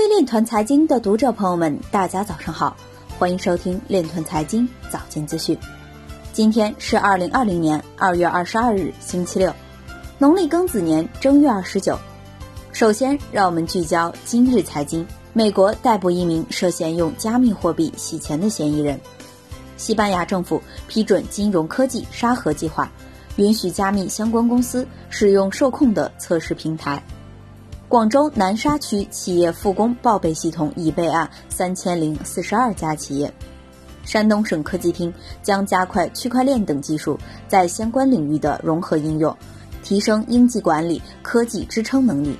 位链团财经的读者朋友们，大家早上好，欢迎收听链团财经早间资讯。今天是二零二零年二月二十二日，星期六，农历庚子年正月二十九。首先，让我们聚焦今日财经。美国逮捕一名涉嫌用加密货币洗钱的嫌疑人。西班牙政府批准金融科技沙盒计划，允许加密相关公司使用受控的测试平台。广州南沙区企业复工报备系统已备案三千零四十二家企业。山东省科技厅将加快区块链等技术在相关领域的融合应用，提升应急管理科技支撑能力。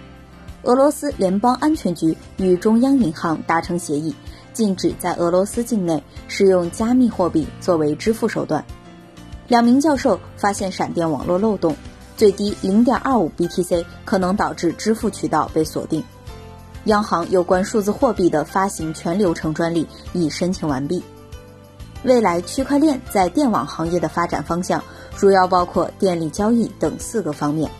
俄罗斯联邦安全局与中央银行达成协议，禁止在俄罗斯境内使用加密货币作为支付手段。两名教授发现闪电网络漏洞。最低零点二五 BTC 可能导致支付渠道被锁定。央行有关数字货币的发行全流程专利已申请完毕。未来区块链在电网行业的发展方向主要包括电力交易等四个方面。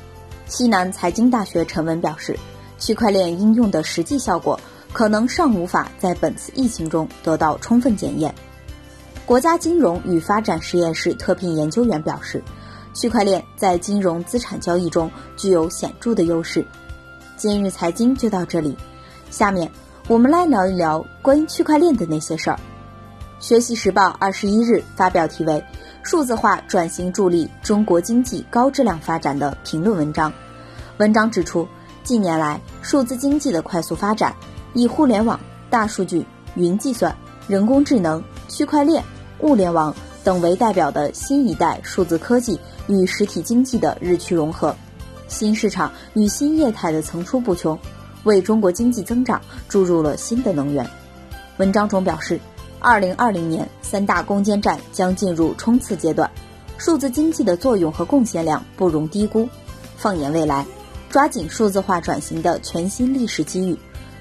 西南财经大学陈文表示，区块链应用的实际效果可能尚无法在本次疫情中得到充分检验。国家金融与发展实验室特聘研究员表示。区块链在金融资产交易中具有显著的优势。今日财经就到这里，下面我们来聊一聊关于区块链的那些事儿。学习时报二十一日发表题为“数字化转型助力中国经济高质量发展”的评论文章。文章指出，近年来数字经济的快速发展，以互联网、大数据、云计算、人工智能、区块链、物联网等为代表的新一代数字科技。与实体经济的日趋融合，新市场与新业态的层出不穷，为中国经济增长注入了新的能源。文章中表示，二零二零年三大攻坚战将进入冲刺阶段，数字经济的作用和贡献量不容低估。放眼未来，抓紧数字化转型的全新历史机遇，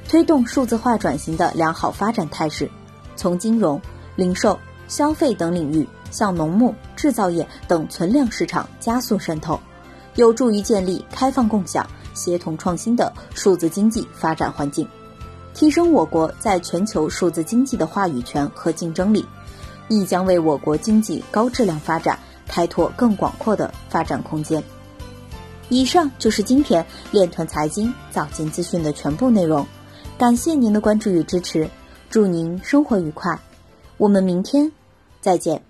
推动数字化转型的良好发展态势，从金融、零售、消费等领域。向农牧、制造业等存量市场加速渗透，有助于建立开放共享、协同创新的数字经济发展环境，提升我国在全球数字经济的话语权和竞争力，亦将为我国经济高质量发展开拓更广阔的发展空间。以上就是今天链团财经早间资讯的全部内容，感谢您的关注与支持，祝您生活愉快，我们明天再见。